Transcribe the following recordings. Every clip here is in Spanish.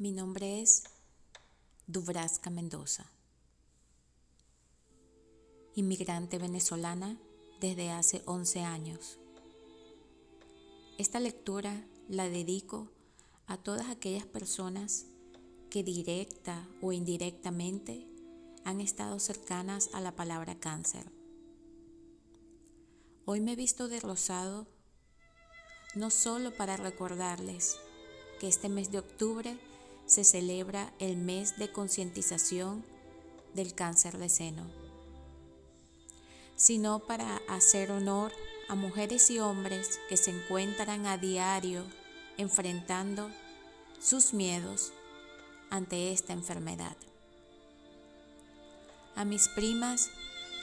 Mi nombre es Dubrasca Mendoza, inmigrante venezolana desde hace 11 años. Esta lectura la dedico a todas aquellas personas que directa o indirectamente han estado cercanas a la palabra cáncer. Hoy me he visto de rosado no solo para recordarles que este mes de octubre se celebra el mes de concientización del cáncer de seno, sino para hacer honor a mujeres y hombres que se encuentran a diario enfrentando sus miedos ante esta enfermedad. A mis primas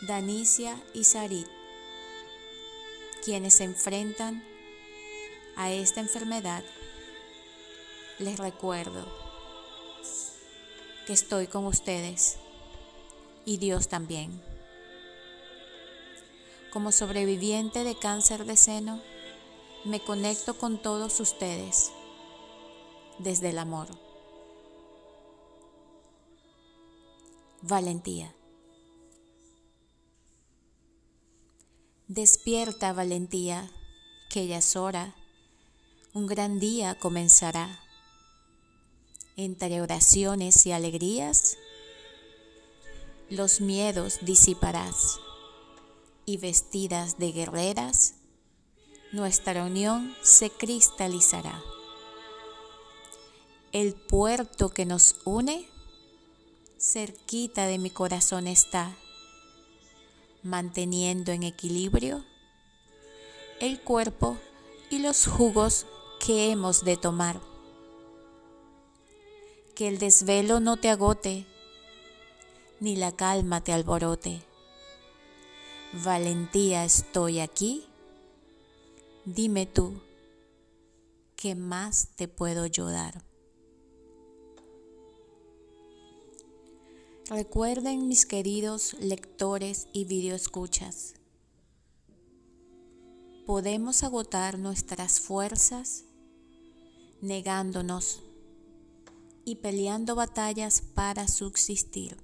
Danicia y Sarit, quienes se enfrentan a esta enfermedad, les recuerdo que estoy con ustedes y Dios también. Como sobreviviente de cáncer de seno, me conecto con todos ustedes desde el amor. Valentía. Despierta, valentía, que ya es hora, un gran día comenzará entre oraciones y alegrías, los miedos disiparás y vestidas de guerreras, nuestra unión se cristalizará. El puerto que nos une, cerquita de mi corazón está, manteniendo en equilibrio el cuerpo y los jugos que hemos de tomar que el desvelo no te agote, ni la calma te alborote. Valentía estoy aquí, dime tú, ¿qué más te puedo yo dar? Recuerden mis queridos lectores y videoescuchas, podemos agotar nuestras fuerzas negándonos y peleando batallas para subsistir.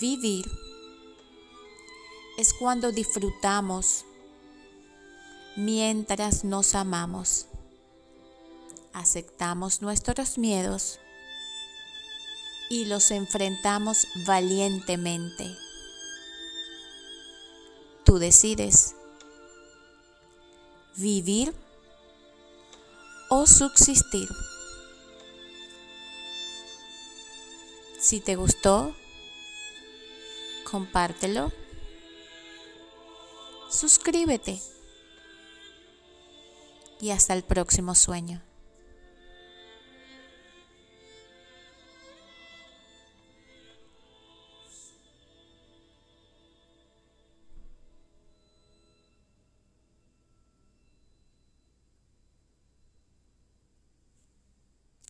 Vivir es cuando disfrutamos mientras nos amamos, aceptamos nuestros miedos y los enfrentamos valientemente. Tú decides vivir o subsistir. Si te gustó, compártelo, suscríbete y hasta el próximo sueño.